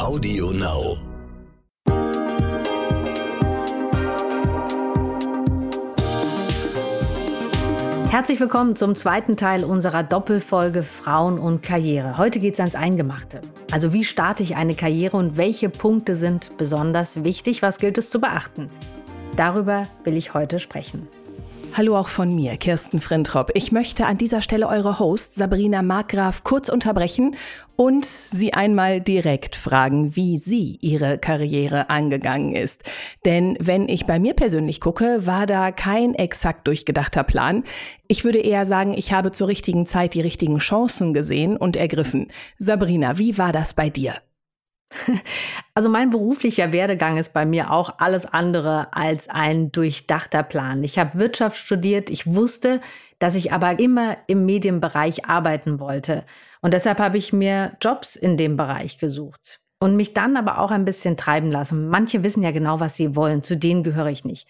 Audio Now. Herzlich willkommen zum zweiten Teil unserer Doppelfolge Frauen und Karriere. Heute geht es ans Eingemachte. Also wie starte ich eine Karriere und welche Punkte sind besonders wichtig? Was gilt es zu beachten? Darüber will ich heute sprechen. Hallo auch von mir, Kirsten Frintrop. Ich möchte an dieser Stelle eure Host Sabrina Markgraf kurz unterbrechen und sie einmal direkt fragen, wie sie ihre Karriere angegangen ist. Denn wenn ich bei mir persönlich gucke, war da kein exakt durchgedachter Plan. Ich würde eher sagen, ich habe zur richtigen Zeit die richtigen Chancen gesehen und ergriffen. Sabrina, wie war das bei dir? Also mein beruflicher Werdegang ist bei mir auch alles andere als ein durchdachter Plan. Ich habe Wirtschaft studiert. Ich wusste, dass ich aber immer im Medienbereich arbeiten wollte. Und deshalb habe ich mir Jobs in dem Bereich gesucht und mich dann aber auch ein bisschen treiben lassen. Manche wissen ja genau, was sie wollen. Zu denen gehöre ich nicht.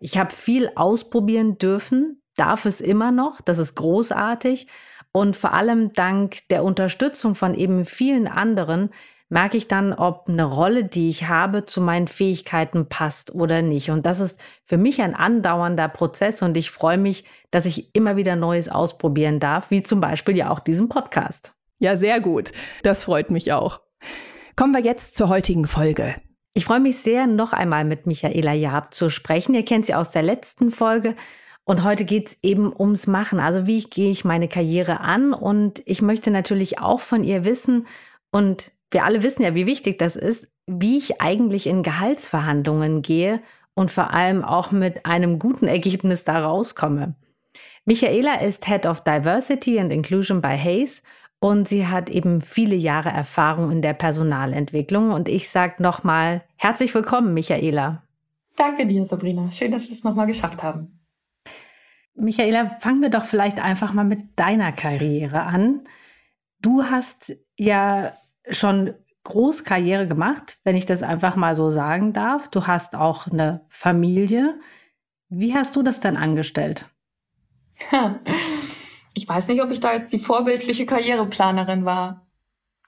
Ich habe viel ausprobieren dürfen, darf es immer noch. Das ist großartig. Und vor allem dank der Unterstützung von eben vielen anderen merke ich dann, ob eine Rolle, die ich habe, zu meinen Fähigkeiten passt oder nicht. Und das ist für mich ein andauernder Prozess und ich freue mich, dass ich immer wieder Neues ausprobieren darf, wie zum Beispiel ja auch diesen Podcast. Ja, sehr gut. Das freut mich auch. Kommen wir jetzt zur heutigen Folge. Ich freue mich sehr, noch einmal mit Michaela Jaab zu sprechen. Ihr kennt sie aus der letzten Folge. Und heute geht es eben ums Machen. Also wie gehe ich meine Karriere an? Und ich möchte natürlich auch von ihr wissen und wir alle wissen ja, wie wichtig das ist, wie ich eigentlich in Gehaltsverhandlungen gehe und vor allem auch mit einem guten Ergebnis da rauskomme. Michaela ist Head of Diversity and Inclusion bei Hayes und sie hat eben viele Jahre Erfahrung in der Personalentwicklung. Und ich sage nochmal herzlich willkommen, Michaela. Danke dir, Sabrina. Schön, dass wir es nochmal geschafft haben. Michaela, fangen wir doch vielleicht einfach mal mit deiner Karriere an. Du hast ja schon Großkarriere gemacht, wenn ich das einfach mal so sagen darf. Du hast auch eine Familie. Wie hast du das dann angestellt? Ich weiß nicht, ob ich da jetzt die vorbildliche Karriereplanerin war.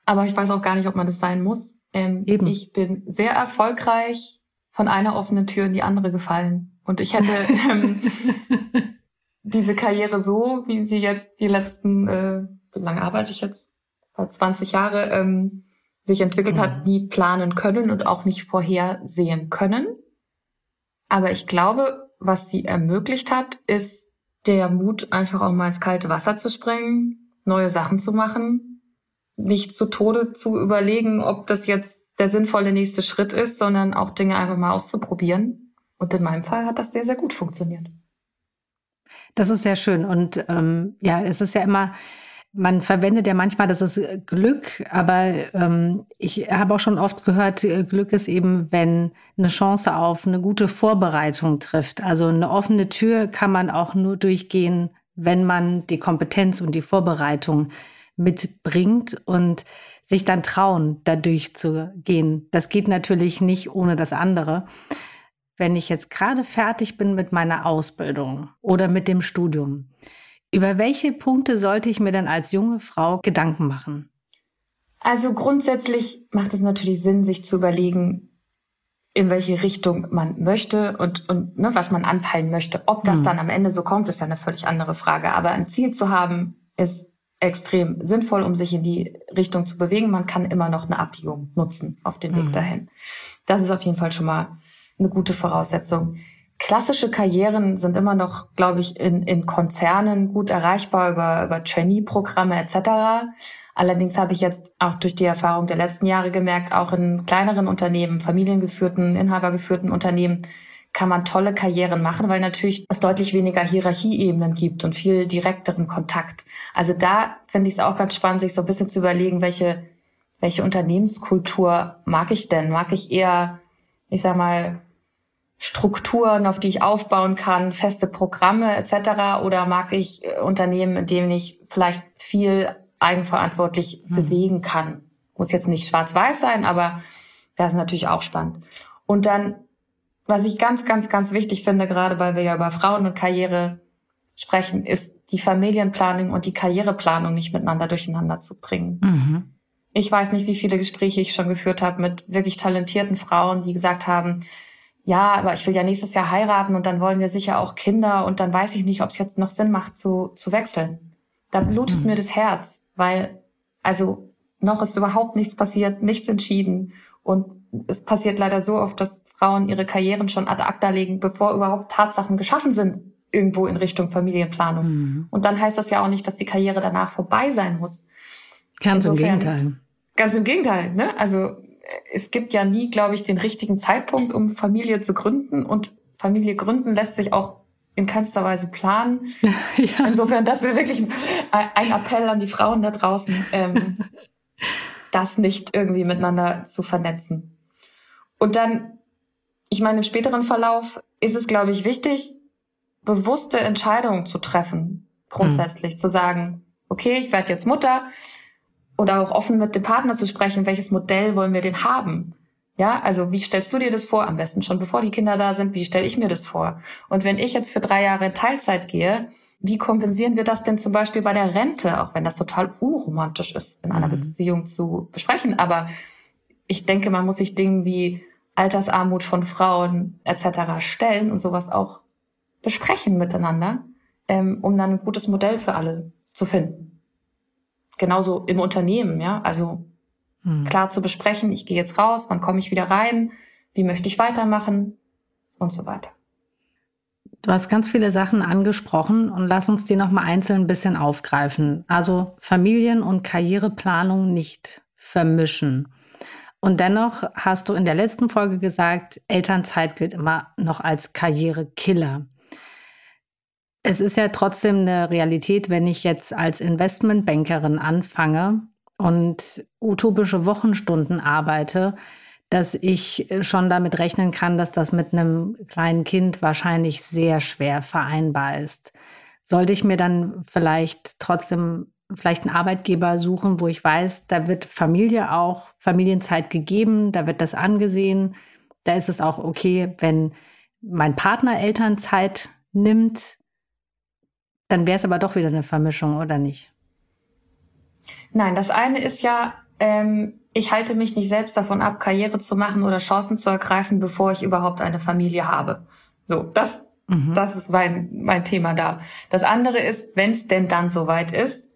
Aber ich weiß auch gar nicht, ob man das sein muss. Ähm, Eben. Ich bin sehr erfolgreich von einer offenen Tür in die andere gefallen. Und ich hätte ähm, diese Karriere so, wie sie jetzt die letzten, äh, wie lange arbeite ich jetzt? 20 Jahre ähm, sich entwickelt mhm. hat, nie planen können und auch nicht vorhersehen können. Aber ich glaube, was sie ermöglicht hat, ist der Mut, einfach auch mal ins kalte Wasser zu springen, neue Sachen zu machen, nicht zu Tode zu überlegen, ob das jetzt der sinnvolle nächste Schritt ist, sondern auch Dinge einfach mal auszuprobieren. Und in meinem Fall hat das sehr, sehr gut funktioniert. Das ist sehr schön. Und ähm, ja, es ist ja immer, man verwendet ja manchmal, das ist äh, Glück, aber ähm, ich habe auch schon oft gehört, äh, Glück ist eben, wenn eine Chance auf eine gute Vorbereitung trifft. Also eine offene Tür kann man auch nur durchgehen, wenn man die Kompetenz und die Vorbereitung mitbringt und sich dann trauen, da durchzugehen. Das geht natürlich nicht ohne das andere. Wenn ich jetzt gerade fertig bin mit meiner Ausbildung oder mit dem Studium, über welche Punkte sollte ich mir dann als junge Frau Gedanken machen? Also grundsätzlich macht es natürlich Sinn, sich zu überlegen, in welche Richtung man möchte und, und ne, was man anpeilen möchte. Ob das hm. dann am Ende so kommt, ist ja eine völlig andere Frage. Aber ein Ziel zu haben, ist extrem sinnvoll, um sich in die Richtung zu bewegen. Man kann immer noch eine Abbiegung nutzen auf dem Weg hm. dahin. Das ist auf jeden Fall schon mal eine gute Voraussetzung klassische Karrieren sind immer noch, glaube ich, in, in Konzernen gut erreichbar über, über Trainee-Programme etc. Allerdings habe ich jetzt auch durch die Erfahrung der letzten Jahre gemerkt, auch in kleineren Unternehmen, familiengeführten, inhabergeführten Unternehmen, kann man tolle Karrieren machen, weil natürlich es deutlich weniger Hierarchieebenen gibt und viel direkteren Kontakt. Also da finde ich es auch ganz spannend, sich so ein bisschen zu überlegen, welche, welche Unternehmenskultur mag ich denn? Mag ich eher, ich sag mal, Strukturen, auf die ich aufbauen kann, feste Programme etc. Oder mag ich äh, Unternehmen, in denen ich vielleicht viel eigenverantwortlich mhm. bewegen kann? Muss jetzt nicht schwarz-weiß sein, aber das ist natürlich auch spannend. Und dann, was ich ganz, ganz, ganz wichtig finde, gerade weil wir ja über Frauen und Karriere sprechen, ist die Familienplanung und die Karriereplanung nicht miteinander durcheinander zu bringen. Mhm. Ich weiß nicht, wie viele Gespräche ich schon geführt habe mit wirklich talentierten Frauen, die gesagt haben, ja, aber ich will ja nächstes Jahr heiraten und dann wollen wir sicher auch Kinder und dann weiß ich nicht, ob es jetzt noch Sinn macht zu, zu wechseln. Da blutet mhm. mir das Herz, weil also noch ist überhaupt nichts passiert, nichts entschieden. Und es passiert leider so oft, dass Frauen ihre Karrieren schon ad acta legen, bevor überhaupt Tatsachen geschaffen sind, irgendwo in Richtung Familienplanung. Mhm. Und dann heißt das ja auch nicht, dass die Karriere danach vorbei sein muss. Ganz Insofern, im Gegenteil. Ganz im Gegenteil. Ne? Also es gibt ja nie, glaube ich, den richtigen Zeitpunkt, um Familie zu gründen. Und Familie gründen lässt sich auch in keinster Weise planen. ja. Insofern, das wäre wirklich ein Appell an die Frauen da draußen, ähm, das nicht irgendwie miteinander zu vernetzen. Und dann, ich meine, im späteren Verlauf ist es, glaube ich, wichtig, bewusste Entscheidungen zu treffen, grundsätzlich mhm. zu sagen, okay, ich werde jetzt Mutter, oder auch offen mit dem Partner zu sprechen, welches Modell wollen wir denn haben? Ja, also wie stellst du dir das vor? Am besten schon bevor die Kinder da sind. Wie stelle ich mir das vor? Und wenn ich jetzt für drei Jahre in Teilzeit gehe, wie kompensieren wir das denn zum Beispiel bei der Rente? Auch wenn das total unromantisch ist, in einer mhm. Beziehung zu besprechen. Aber ich denke, man muss sich Dinge wie Altersarmut von Frauen etc. stellen und sowas auch besprechen miteinander, ähm, um dann ein gutes Modell für alle zu finden genauso im Unternehmen, ja. Also hm. klar zu besprechen, ich gehe jetzt raus, wann komme ich wieder rein, wie möchte ich weitermachen und so weiter. Du hast ganz viele Sachen angesprochen und lass uns die nochmal einzeln ein bisschen aufgreifen. Also Familien- und Karriereplanung nicht vermischen. Und dennoch hast du in der letzten Folge gesagt, Elternzeit gilt immer noch als Karrierekiller. Es ist ja trotzdem eine Realität, wenn ich jetzt als Investmentbankerin anfange und utopische Wochenstunden arbeite, dass ich schon damit rechnen kann, dass das mit einem kleinen Kind wahrscheinlich sehr schwer vereinbar ist. Sollte ich mir dann vielleicht trotzdem vielleicht einen Arbeitgeber suchen, wo ich weiß, da wird Familie auch, Familienzeit gegeben, da wird das angesehen. Da ist es auch okay, wenn mein Partner Elternzeit nimmt, dann wäre es aber doch wieder eine Vermischung, oder nicht? Nein, das eine ist ja, ähm, ich halte mich nicht selbst davon ab, Karriere zu machen oder Chancen zu ergreifen, bevor ich überhaupt eine Familie habe. So, das, mhm. das ist mein, mein Thema da. Das andere ist, wenn es denn dann soweit ist,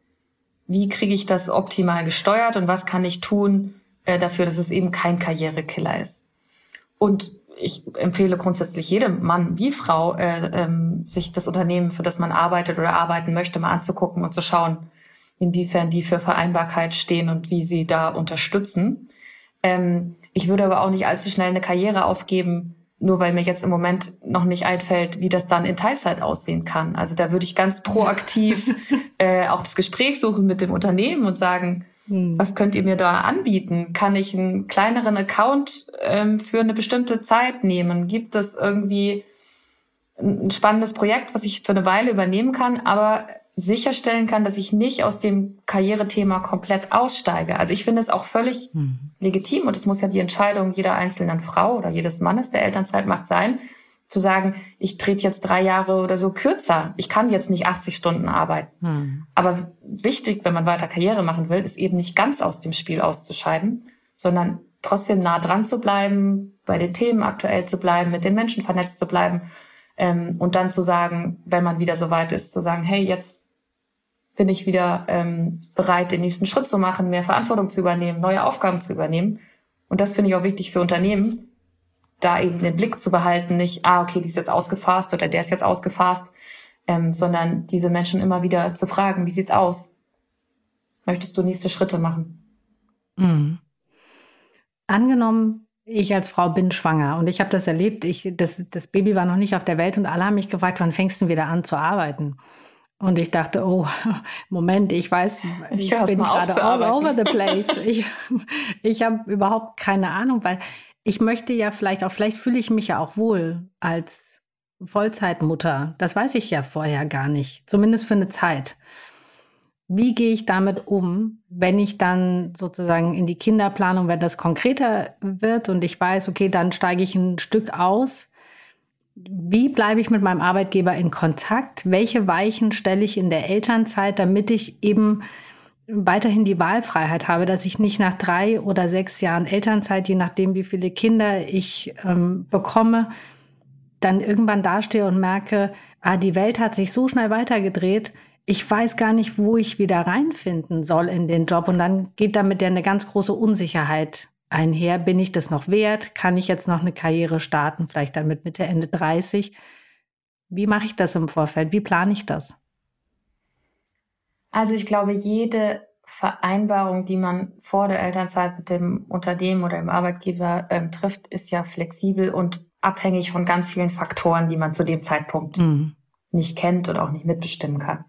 wie kriege ich das optimal gesteuert und was kann ich tun äh, dafür, dass es eben kein Karrierekiller ist. Und ich empfehle grundsätzlich jedem Mann wie Frau, äh, ähm, sich das Unternehmen, für das man arbeitet oder arbeiten möchte, mal anzugucken und zu schauen, inwiefern die für Vereinbarkeit stehen und wie sie da unterstützen. Ähm, ich würde aber auch nicht allzu schnell eine Karriere aufgeben, nur weil mir jetzt im Moment noch nicht einfällt, wie das dann in Teilzeit aussehen kann. Also da würde ich ganz proaktiv äh, auch das Gespräch suchen mit dem Unternehmen und sagen, hm. Was könnt ihr mir da anbieten? Kann ich einen kleineren Account ähm, für eine bestimmte Zeit nehmen? Gibt es irgendwie ein spannendes Projekt, was ich für eine Weile übernehmen kann, aber sicherstellen kann, dass ich nicht aus dem Karrierethema komplett aussteige. Also ich finde es auch völlig mhm. legitim und es muss ja die Entscheidung jeder einzelnen Frau oder jedes Mannes, der Elternzeit macht, sein, zu sagen, ich trete jetzt drei Jahre oder so kürzer. Ich kann jetzt nicht 80 Stunden arbeiten. Hm. Aber wichtig, wenn man weiter Karriere machen will, ist eben nicht ganz aus dem Spiel auszuscheiden, sondern trotzdem nah dran zu bleiben, bei den Themen aktuell zu bleiben, mit den Menschen vernetzt zu bleiben ähm, und dann zu sagen, wenn man wieder so weit ist, zu sagen, hey, jetzt bin ich wieder ähm, bereit, den nächsten Schritt zu machen, mehr Verantwortung zu übernehmen, neue Aufgaben zu übernehmen. Und das finde ich auch wichtig für Unternehmen, da eben den Blick zu behalten, nicht, ah, okay, die ist jetzt ausgefasst oder der ist jetzt ausgefasst, ähm, sondern diese Menschen immer wieder zu fragen, wie sieht's aus? Möchtest du nächste Schritte machen? Mhm. Angenommen, ich als Frau bin schwanger und ich habe das erlebt, ich, das, das Baby war noch nicht auf der Welt und alle haben mich gefragt, wann fängst du wieder an zu arbeiten? Und ich dachte, oh, Moment, ich weiß, ich, ich bin gerade all over the place. ich ich habe überhaupt keine Ahnung, weil ich möchte ja vielleicht auch, vielleicht fühle ich mich ja auch wohl als Vollzeitmutter. Das weiß ich ja vorher gar nicht, zumindest für eine Zeit. Wie gehe ich damit um, wenn ich dann sozusagen in die Kinderplanung, wenn das konkreter wird und ich weiß, okay, dann steige ich ein Stück aus. Wie bleibe ich mit meinem Arbeitgeber in Kontakt? Welche Weichen stelle ich in der Elternzeit, damit ich eben weiterhin die Wahlfreiheit habe, dass ich nicht nach drei oder sechs Jahren Elternzeit, je nachdem, wie viele Kinder ich ähm, bekomme, dann irgendwann dastehe und merke, ah, die Welt hat sich so schnell weitergedreht, ich weiß gar nicht, wo ich wieder reinfinden soll in den Job. Und dann geht damit ja eine ganz große Unsicherheit einher. Bin ich das noch wert? Kann ich jetzt noch eine Karriere starten? Vielleicht dann mit Mitte, Ende 30. Wie mache ich das im Vorfeld? Wie plane ich das? Also ich glaube, jede Vereinbarung, die man vor der Elternzeit mit dem Unternehmen oder dem Arbeitgeber ähm, trifft, ist ja flexibel und abhängig von ganz vielen Faktoren, die man zu dem Zeitpunkt mhm. nicht kennt oder auch nicht mitbestimmen kann.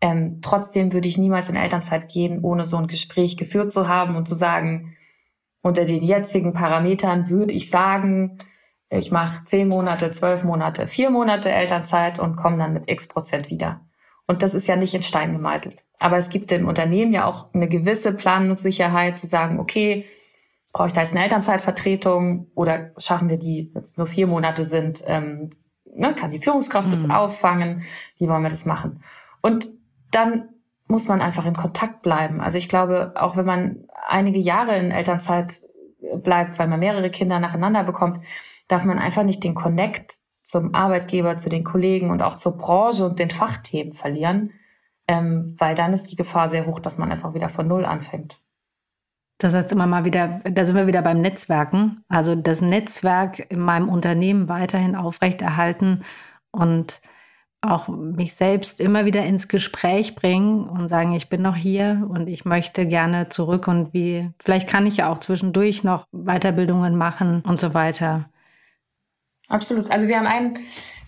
Ähm, trotzdem würde ich niemals in Elternzeit gehen, ohne so ein Gespräch geführt zu haben und zu sagen, unter den jetzigen Parametern würde ich sagen, ich mache zehn Monate, zwölf Monate, vier Monate Elternzeit und komme dann mit x Prozent wieder. Und das ist ja nicht in Stein gemeißelt. Aber es gibt dem Unternehmen ja auch eine gewisse Planungssicherheit zu sagen, okay, brauche ich da jetzt eine Elternzeitvertretung oder schaffen wir die, wenn es nur vier Monate sind, ähm, ne, kann die Führungskraft mhm. das auffangen? Wie wollen wir das machen? Und dann muss man einfach in Kontakt bleiben. Also ich glaube, auch wenn man einige Jahre in Elternzeit bleibt, weil man mehrere Kinder nacheinander bekommt, darf man einfach nicht den Connect zum Arbeitgeber, zu den Kollegen und auch zur Branche und den Fachthemen verlieren, ähm, weil dann ist die Gefahr sehr hoch, dass man einfach wieder von Null anfängt. Das heißt immer mal wieder, da sind wir wieder beim Netzwerken. Also das Netzwerk in meinem Unternehmen weiterhin aufrechterhalten und auch mich selbst immer wieder ins Gespräch bringen und sagen, ich bin noch hier und ich möchte gerne zurück und wie, vielleicht kann ich ja auch zwischendurch noch Weiterbildungen machen und so weiter. Absolut. Also wir haben einen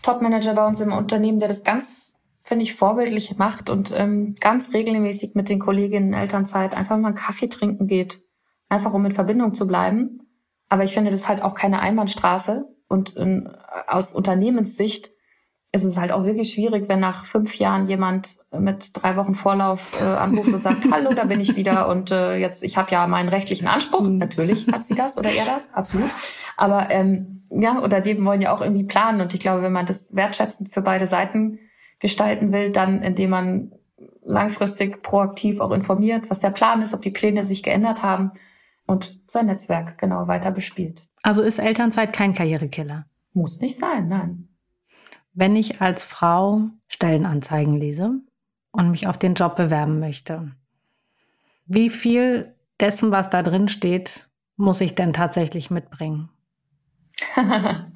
Top-Manager bei uns im Unternehmen, der das ganz, finde ich, vorbildlich macht und ähm, ganz regelmäßig mit den Kolleginnen in Elternzeit einfach mal einen Kaffee trinken geht, einfach um in Verbindung zu bleiben. Aber ich finde das ist halt auch keine Einbahnstraße und in, aus Unternehmenssicht ist es halt auch wirklich schwierig, wenn nach fünf Jahren jemand mit drei Wochen Vorlauf äh, anruft und sagt, hallo, da bin ich wieder und äh, jetzt, ich habe ja meinen rechtlichen Anspruch. Mhm. Natürlich hat sie das oder er das, absolut. Aber ähm, ja, Unternehmen wollen ja auch irgendwie planen und ich glaube, wenn man das wertschätzend für beide Seiten gestalten will, dann indem man langfristig proaktiv auch informiert, was der Plan ist, ob die Pläne sich geändert haben und sein Netzwerk genau weiter bespielt. Also ist Elternzeit kein Karrierekiller? Muss nicht sein, nein. Wenn ich als Frau Stellenanzeigen lese und mich auf den Job bewerben möchte, wie viel dessen, was da drin steht, muss ich denn tatsächlich mitbringen?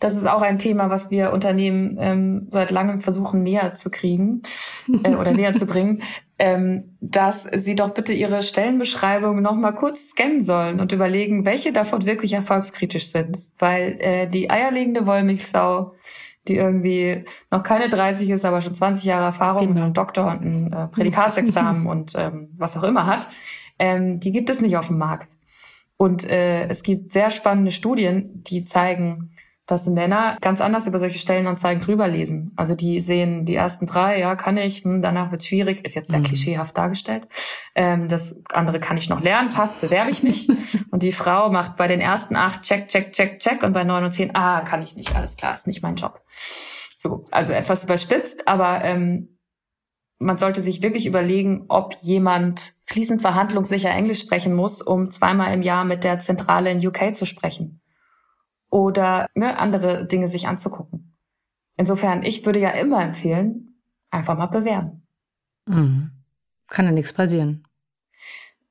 das ist auch ein Thema, was wir Unternehmen ähm, seit langem versuchen näher zu kriegen äh, oder näher zu bringen ähm, dass sie doch bitte ihre Stellenbeschreibung noch mal kurz scannen sollen und überlegen, welche davon wirklich erfolgskritisch sind. Weil äh, die eierlegende Wollmilchsau, die irgendwie noch keine 30 ist, aber schon 20 Jahre Erfahrung genau. und einen Doktor und ein äh, Prädikatsexamen und ähm, was auch immer hat, ähm, die gibt es nicht auf dem Markt. Und äh, es gibt sehr spannende Studien, die zeigen, dass Männer ganz anders über solche Stellenanzeigen drüber lesen. Also die sehen die ersten drei, ja, kann ich, hm, danach wird schwierig, ist jetzt sehr mhm. klischeehaft dargestellt. Ähm, das andere kann ich noch lernen, passt, bewerbe ich mich. und die Frau macht bei den ersten acht check, check, check, check und bei neun und zehn, ah, kann ich nicht, alles klar, ist nicht mein Job. So, also etwas überspitzt, aber ähm, man sollte sich wirklich überlegen, ob jemand fließend verhandlungssicher Englisch sprechen muss, um zweimal im Jahr mit der Zentrale in UK zu sprechen oder ne, andere Dinge sich anzugucken. Insofern, ich würde ja immer empfehlen, einfach mal bewerben. Mhm. Kann ja nichts passieren.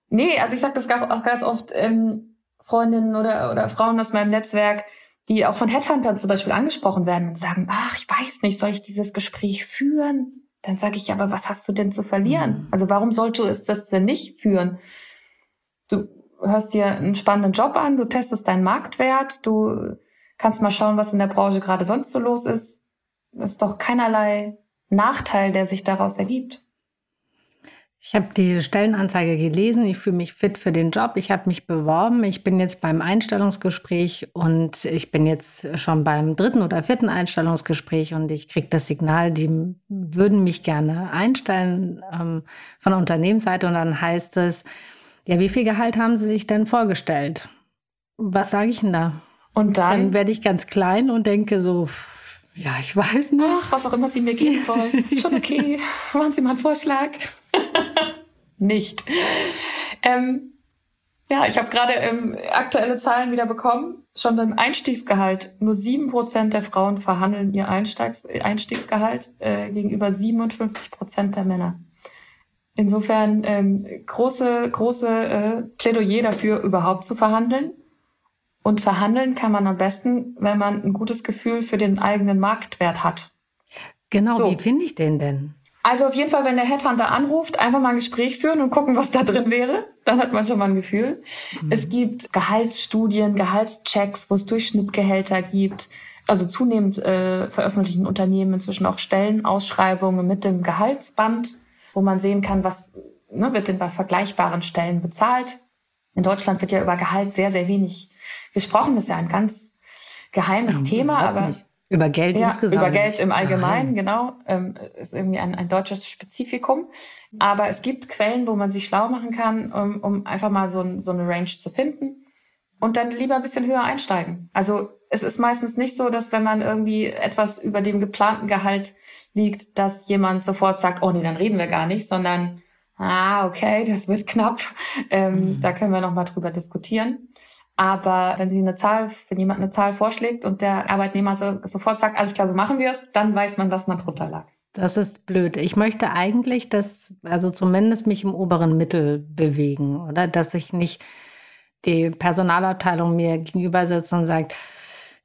Nee, also ich sage das auch ganz oft ähm, Freundinnen oder, oder Frauen aus meinem Netzwerk, die auch von Headhuntern zum Beispiel angesprochen werden und sagen, ach, ich weiß nicht, soll ich dieses Gespräch führen? Dann sage ich, aber was hast du denn zu verlieren? Mhm. Also warum sollte es das denn nicht führen? Du hörst dir einen spannenden Job an, du testest deinen Marktwert, du kannst mal schauen, was in der Branche gerade sonst so los ist. Das ist doch keinerlei Nachteil, der sich daraus ergibt. Ich habe die Stellenanzeige gelesen, ich fühle mich fit für den Job, ich habe mich beworben, ich bin jetzt beim Einstellungsgespräch und ich bin jetzt schon beim dritten oder vierten Einstellungsgespräch und ich kriege das Signal, die würden mich gerne einstellen ähm, von der Unternehmensseite und dann heißt es, ja, wie viel Gehalt haben Sie sich denn vorgestellt? Was sage ich denn da? Und dann, dann werde ich ganz klein und denke so, ja, ich weiß nicht. Ach, was auch immer Sie mir geben wollen. Ist schon okay. Machen Sie mal einen Vorschlag. nicht. Ähm, ja, ich habe gerade ähm, aktuelle Zahlen wieder bekommen. Schon beim Einstiegsgehalt. Nur sieben Prozent der Frauen verhandeln ihr Einstiegs Einstiegsgehalt äh, gegenüber 57 Prozent der Männer. Insofern ähm, große, große äh, Plädoyer dafür, überhaupt zu verhandeln. Und verhandeln kann man am besten, wenn man ein gutes Gefühl für den eigenen Marktwert hat. Genau, so. wie finde ich den denn? Also auf jeden Fall, wenn der Headhunter anruft, einfach mal ein Gespräch führen und gucken, was da drin wäre. Dann hat man schon mal ein Gefühl. Mhm. Es gibt Gehaltsstudien, Gehaltschecks, wo es Durchschnittgehälter gibt. Also zunehmend äh, veröffentlichen Unternehmen inzwischen auch Stellenausschreibungen mit dem Gehaltsband, wo man sehen kann, was ne, wird denn bei vergleichbaren Stellen bezahlt. In Deutschland wird ja über Gehalt sehr, sehr wenig gesprochen. Das ist ja ein ganz geheimes ja, Thema, aber nicht. Über Geld ja, insgesamt. Über Geld im Allgemeinen, Nein. genau. Ähm, ist irgendwie ein, ein deutsches Spezifikum. Aber es gibt Quellen, wo man sich schlau machen kann, um, um einfach mal so, ein, so eine Range zu finden. Und dann lieber ein bisschen höher einsteigen. Also es ist meistens nicht so, dass wenn man irgendwie etwas über dem geplanten Gehalt liegt, dass jemand sofort sagt, oh nee, dann reden wir gar nicht, sondern ah, okay, das wird knapp. Ähm, mhm. Da können wir nochmal drüber diskutieren. Aber wenn sie eine Zahl, wenn jemand eine Zahl vorschlägt und der Arbeitnehmer so, sofort sagt, alles klar, so machen wir es, dann weiß man, dass man drunter lag. Das ist blöd. Ich möchte eigentlich, dass, also zumindest mich im oberen Mittel bewegen, oder? Dass ich nicht die Personalabteilung mir gegenüber sitzt und sagt,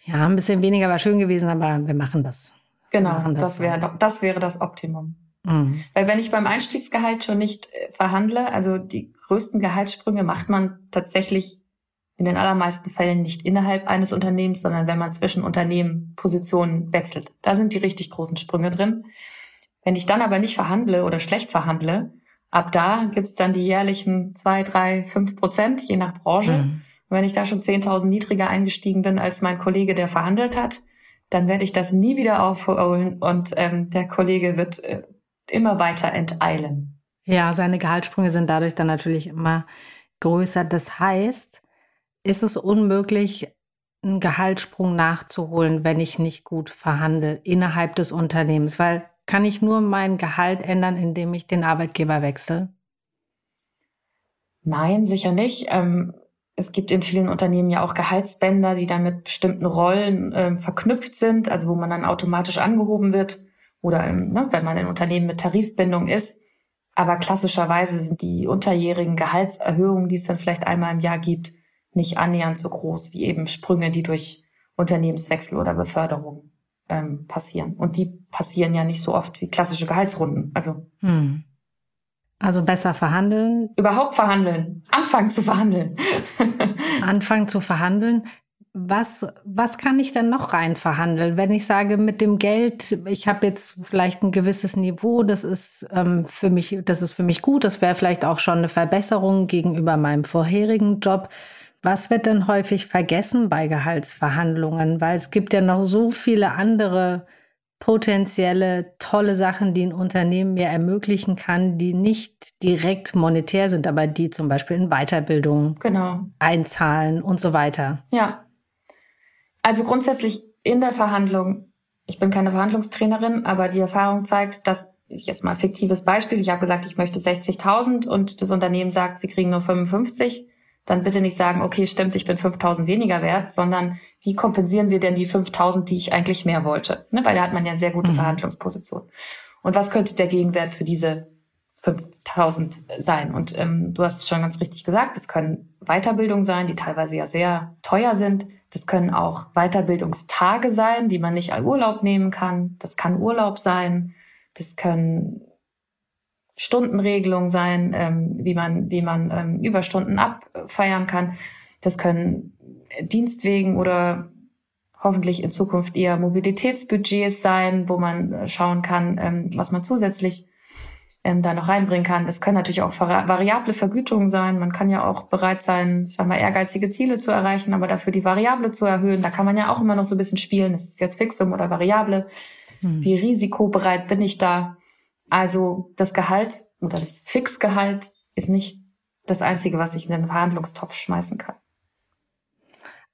ja, ein bisschen weniger war schön gewesen, aber wir machen das. Genau, machen das, das, wäre, das wäre das Optimum. Mhm. Weil wenn ich beim Einstiegsgehalt schon nicht äh, verhandle, also die größten Gehaltssprünge macht man tatsächlich in den allermeisten Fällen nicht innerhalb eines Unternehmens, sondern wenn man zwischen Unternehmen Positionen wechselt. Da sind die richtig großen Sprünge drin. Wenn ich dann aber nicht verhandle oder schlecht verhandle, ab da gibt's dann die jährlichen zwei, drei, fünf Prozent, je nach Branche. Mhm. Und wenn ich da schon 10.000 niedriger eingestiegen bin als mein Kollege, der verhandelt hat, dann werde ich das nie wieder aufholen und ähm, der Kollege wird äh, immer weiter enteilen. Ja, seine Gehaltssprünge sind dadurch dann natürlich immer größer. Das heißt, ist es unmöglich, einen Gehaltssprung nachzuholen, wenn ich nicht gut verhandle innerhalb des Unternehmens, weil kann ich nur mein Gehalt ändern, indem ich den Arbeitgeber wechsle? Nein, sicher nicht. Ähm, es gibt in vielen Unternehmen ja auch Gehaltsbänder, die dann mit bestimmten Rollen ähm, verknüpft sind, also wo man dann automatisch angehoben wird oder ähm, ne, wenn man in Unternehmen mit Tarifbindung ist. Aber klassischerweise sind die unterjährigen Gehaltserhöhungen, die es dann vielleicht einmal im Jahr gibt, nicht annähernd so groß wie eben Sprünge, die durch Unternehmenswechsel oder Beförderung ähm, passieren. Und die passieren ja nicht so oft wie klassische Gehaltsrunden. Also, hm. also besser verhandeln. Überhaupt verhandeln. Anfangen zu verhandeln. Anfangen zu verhandeln. Was, was kann ich denn noch rein verhandeln? Wenn ich sage, mit dem Geld, ich habe jetzt vielleicht ein gewisses Niveau, das ist ähm, für mich, das ist für mich gut, das wäre vielleicht auch schon eine Verbesserung gegenüber meinem vorherigen Job. Was wird denn häufig vergessen bei Gehaltsverhandlungen? Weil es gibt ja noch so viele andere potenzielle tolle Sachen, die ein Unternehmen mir ermöglichen kann, die nicht direkt monetär sind, aber die zum Beispiel in Weiterbildung genau. einzahlen und so weiter. Ja. Also grundsätzlich in der Verhandlung, ich bin keine Verhandlungstrainerin, aber die Erfahrung zeigt, dass ich jetzt mal ein fiktives Beispiel, ich habe gesagt, ich möchte 60.000 und das Unternehmen sagt, sie kriegen nur 55 dann bitte nicht sagen, okay, stimmt, ich bin 5000 weniger wert, sondern wie kompensieren wir denn die 5000, die ich eigentlich mehr wollte? Ne? Weil da hat man ja sehr gute mhm. Verhandlungsposition. Und was könnte der Gegenwert für diese 5000 sein? Und ähm, du hast es schon ganz richtig gesagt, es können Weiterbildungen sein, die teilweise ja sehr teuer sind. Das können auch Weiterbildungstage sein, die man nicht als Urlaub nehmen kann. Das kann Urlaub sein. Das können Stundenregelung sein, ähm, wie man, wie man ähm, Überstunden abfeiern kann. Das können Dienstwegen oder hoffentlich in Zukunft eher Mobilitätsbudgets sein, wo man schauen kann, ähm, was man zusätzlich ähm, da noch reinbringen kann. Es können natürlich auch variable Vergütungen sein. Man kann ja auch bereit sein, ich sag mal, ehrgeizige Ziele zu erreichen, aber dafür die Variable zu erhöhen. Da kann man ja auch immer noch so ein bisschen spielen. Ist es jetzt Fixum oder Variable? Hm. Wie risikobereit bin ich da? Also das Gehalt oder das Fixgehalt ist nicht das Einzige, was ich in den Verhandlungstopf schmeißen kann.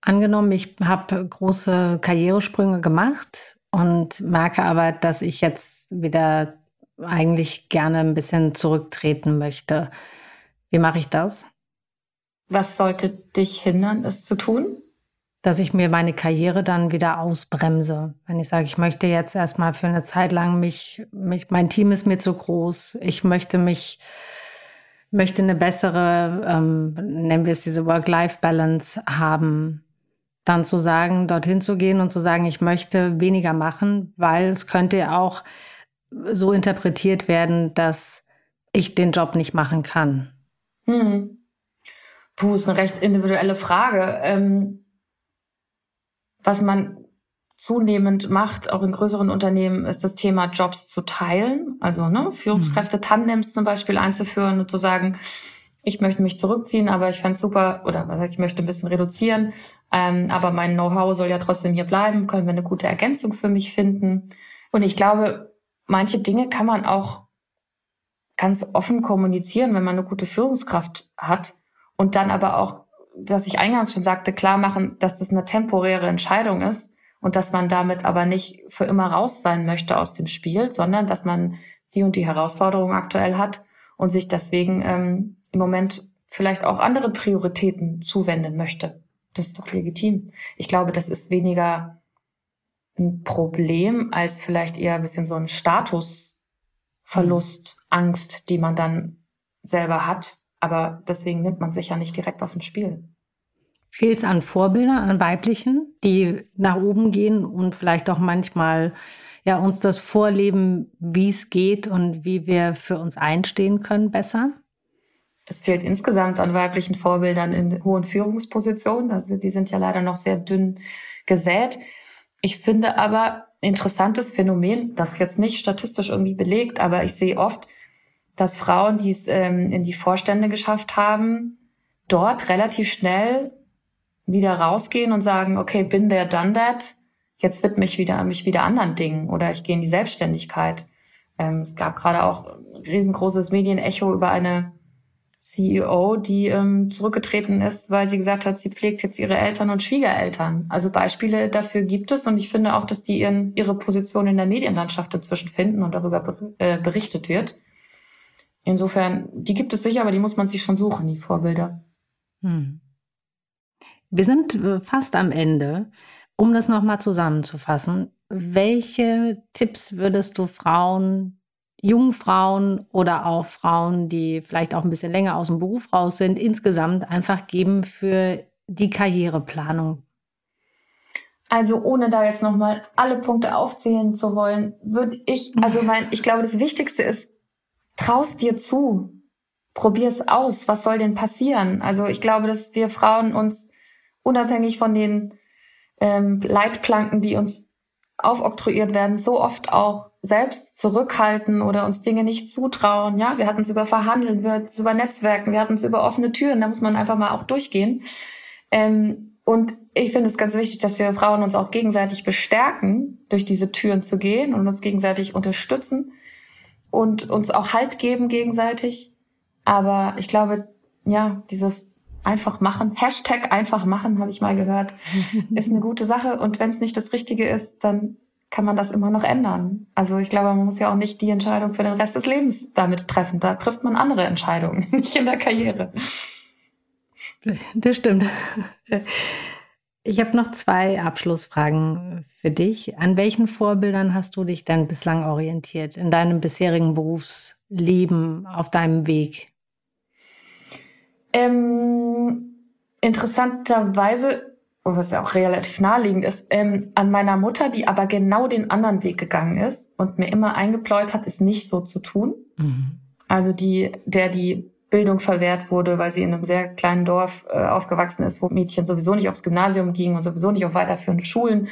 Angenommen, ich habe große Karrieresprünge gemacht und merke aber, dass ich jetzt wieder eigentlich gerne ein bisschen zurücktreten möchte. Wie mache ich das? Was sollte dich hindern, es zu tun? Dass ich mir meine Karriere dann wieder ausbremse. Wenn ich sage, ich möchte jetzt erstmal für eine Zeit lang mich, mich mein Team ist mir zu groß, ich möchte mich, möchte eine bessere, ähm, nennen wir es diese Work-Life-Balance haben, dann zu sagen, dorthin zu gehen und zu sagen, ich möchte weniger machen, weil es könnte auch so interpretiert werden, dass ich den Job nicht machen kann. Hm. Puh, ist eine recht individuelle Frage. Ähm, was man zunehmend macht, auch in größeren Unternehmen, ist das Thema Jobs zu teilen. Also ne, Führungskräfte-Tandems zum Beispiel einzuführen und zu sagen, ich möchte mich zurückziehen, aber ich fände es super, oder was heißt, ich möchte ein bisschen reduzieren, ähm, aber mein Know-how soll ja trotzdem hier bleiben, können wir eine gute Ergänzung für mich finden. Und ich glaube, manche Dinge kann man auch ganz offen kommunizieren, wenn man eine gute Führungskraft hat und dann aber auch, was ich eingangs schon sagte, klar machen, dass das eine temporäre Entscheidung ist und dass man damit aber nicht für immer raus sein möchte aus dem Spiel, sondern dass man die und die Herausforderung aktuell hat und sich deswegen ähm, im Moment vielleicht auch anderen Prioritäten zuwenden möchte. Das ist doch legitim. Ich glaube, das ist weniger ein Problem als vielleicht eher ein bisschen so ein Statusverlust, Angst, die man dann selber hat. Aber deswegen nimmt man sich ja nicht direkt aus dem Spiel. Fehlt es an Vorbildern, an weiblichen, die nach oben gehen und vielleicht auch manchmal ja, uns das vorleben, wie es geht und wie wir für uns einstehen können besser? Es fehlt insgesamt an weiblichen Vorbildern in hohen Führungspositionen. Also die sind ja leider noch sehr dünn gesät. Ich finde aber interessantes Phänomen, das jetzt nicht statistisch irgendwie belegt, aber ich sehe oft, dass Frauen, die es ähm, in die Vorstände geschafft haben, dort relativ schnell wieder rausgehen und sagen, okay, bin there, done that. Jetzt widme ich wieder, mich wieder anderen Dingen oder ich gehe in die Selbstständigkeit. Ähm, es gab gerade auch ein riesengroßes Medienecho über eine CEO, die ähm, zurückgetreten ist, weil sie gesagt hat, sie pflegt jetzt ihre Eltern und Schwiegereltern. Also Beispiele dafür gibt es und ich finde auch, dass die ihren, ihre Position in der Medienlandschaft inzwischen finden und darüber äh, berichtet wird. Insofern, die gibt es sicher, aber die muss man sich schon suchen, die Vorbilder. Hm. Wir sind äh, fast am Ende. Um das nochmal zusammenzufassen, welche Tipps würdest du Frauen jungen Frauen oder auch Frauen, die vielleicht auch ein bisschen länger aus dem Beruf raus sind, insgesamt einfach geben für die Karriereplanung? Also ohne da jetzt nochmal alle Punkte aufzählen zu wollen, würde ich, also mein, ich glaube, das Wichtigste ist, traust dir zu, probier es aus, was soll denn passieren? Also ich glaube, dass wir Frauen uns unabhängig von den ähm, Leitplanken, die uns aufoktroyiert werden, so oft auch selbst zurückhalten oder uns Dinge nicht zutrauen. Ja, wir hatten es über Verhandeln, wir hatten es über Netzwerken, wir hatten es über offene Türen. Da muss man einfach mal auch durchgehen. Ähm, und ich finde es ganz wichtig, dass wir Frauen uns auch gegenseitig bestärken, durch diese Türen zu gehen und uns gegenseitig unterstützen und uns auch Halt geben gegenseitig. Aber ich glaube, ja, dieses einfach machen, Hashtag einfach machen, habe ich mal gehört, ist eine gute Sache. Und wenn es nicht das Richtige ist, dann kann man das immer noch ändern. Also ich glaube, man muss ja auch nicht die Entscheidung für den Rest des Lebens damit treffen. Da trifft man andere Entscheidungen, nicht in der Karriere. Das stimmt. Ich habe noch zwei Abschlussfragen für dich. An welchen Vorbildern hast du dich denn bislang orientiert in deinem bisherigen Berufsleben, auf deinem Weg? Ähm, interessanterweise was ja auch relativ naheliegend ist, ähm, an meiner Mutter, die aber genau den anderen Weg gegangen ist und mir immer eingepläut hat, es nicht so zu tun. Mhm. Also die, der die Bildung verwehrt wurde, weil sie in einem sehr kleinen Dorf äh, aufgewachsen ist, wo Mädchen sowieso nicht aufs Gymnasium gingen und sowieso nicht auf weiterführende Schulen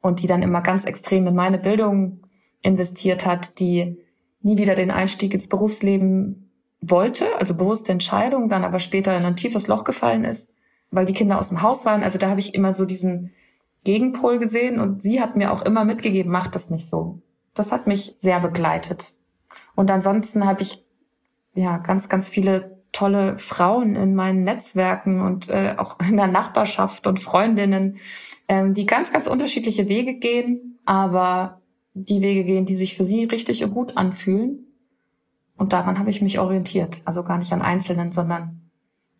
und die dann immer ganz extrem in meine Bildung investiert hat, die nie wieder den Einstieg ins Berufsleben wollte, also bewusste Entscheidung, dann aber später in ein tiefes Loch gefallen ist weil die Kinder aus dem Haus waren. Also da habe ich immer so diesen Gegenpol gesehen und sie hat mir auch immer mitgegeben, mach das nicht so. Das hat mich sehr begleitet. Und ansonsten habe ich ja ganz, ganz viele tolle Frauen in meinen Netzwerken und äh, auch in der Nachbarschaft und Freundinnen, ähm, die ganz, ganz unterschiedliche Wege gehen, aber die Wege gehen, die sich für sie richtig und gut anfühlen. Und daran habe ich mich orientiert. Also gar nicht an Einzelnen, sondern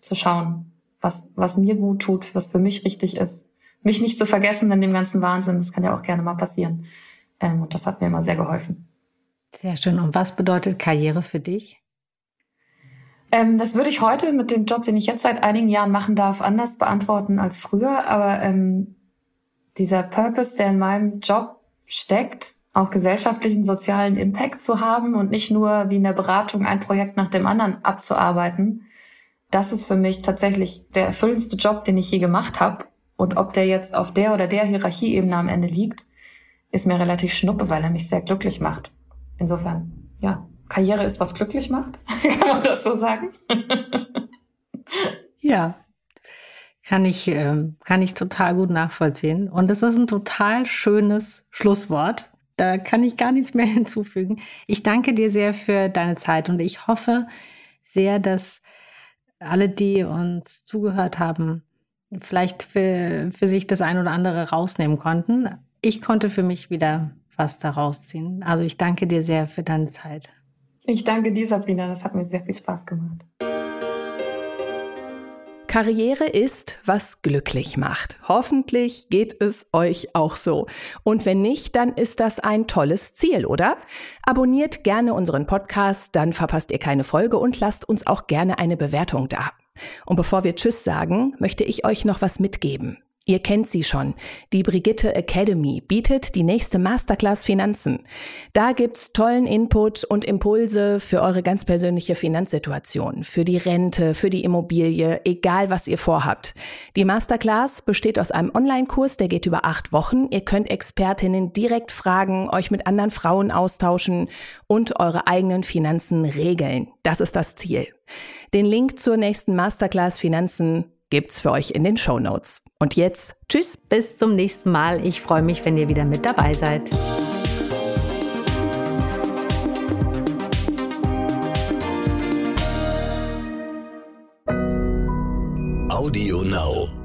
zu schauen, was, was mir gut tut, was für mich richtig ist. Mich nicht zu vergessen in dem ganzen Wahnsinn. Das kann ja auch gerne mal passieren. Ähm, und das hat mir immer sehr geholfen. Sehr schön. Und was bedeutet Karriere für dich? Ähm, das würde ich heute mit dem Job, den ich jetzt seit einigen Jahren machen darf, anders beantworten als früher. Aber ähm, dieser Purpose, der in meinem Job steckt, auch gesellschaftlichen, sozialen Impact zu haben und nicht nur wie in der Beratung ein Projekt nach dem anderen abzuarbeiten, das ist für mich tatsächlich der erfüllendste Job, den ich je gemacht habe. Und ob der jetzt auf der oder der Hierarchieebene am Ende liegt, ist mir relativ schnuppe, weil er mich sehr glücklich macht. Insofern, ja, Karriere ist, was glücklich macht. Kann man das so sagen? ja, kann ich, ähm, kann ich total gut nachvollziehen. Und es ist ein total schönes Schlusswort. Da kann ich gar nichts mehr hinzufügen. Ich danke dir sehr für deine Zeit und ich hoffe sehr, dass alle, die uns zugehört haben, vielleicht für, für sich das ein oder andere rausnehmen konnten. Ich konnte für mich wieder was daraus ziehen. Also ich danke dir sehr für deine Zeit. Ich danke dir, Sabrina. Das hat mir sehr viel Spaß gemacht. Karriere ist, was glücklich macht. Hoffentlich geht es euch auch so. Und wenn nicht, dann ist das ein tolles Ziel, oder? Abonniert gerne unseren Podcast, dann verpasst ihr keine Folge und lasst uns auch gerne eine Bewertung da. Und bevor wir Tschüss sagen, möchte ich euch noch was mitgeben. Ihr kennt sie schon. Die Brigitte Academy bietet die nächste Masterclass Finanzen. Da gibt's tollen Input und Impulse für eure ganz persönliche Finanzsituation, für die Rente, für die Immobilie, egal was ihr vorhabt. Die Masterclass besteht aus einem Online-Kurs, der geht über acht Wochen. Ihr könnt Expertinnen direkt fragen, euch mit anderen Frauen austauschen und eure eigenen Finanzen regeln. Das ist das Ziel. Den Link zur nächsten Masterclass Finanzen gibt's für euch in den Show Notes. Und jetzt, tschüss. Bis zum nächsten Mal. Ich freue mich, wenn ihr wieder mit dabei seid. Audio Now.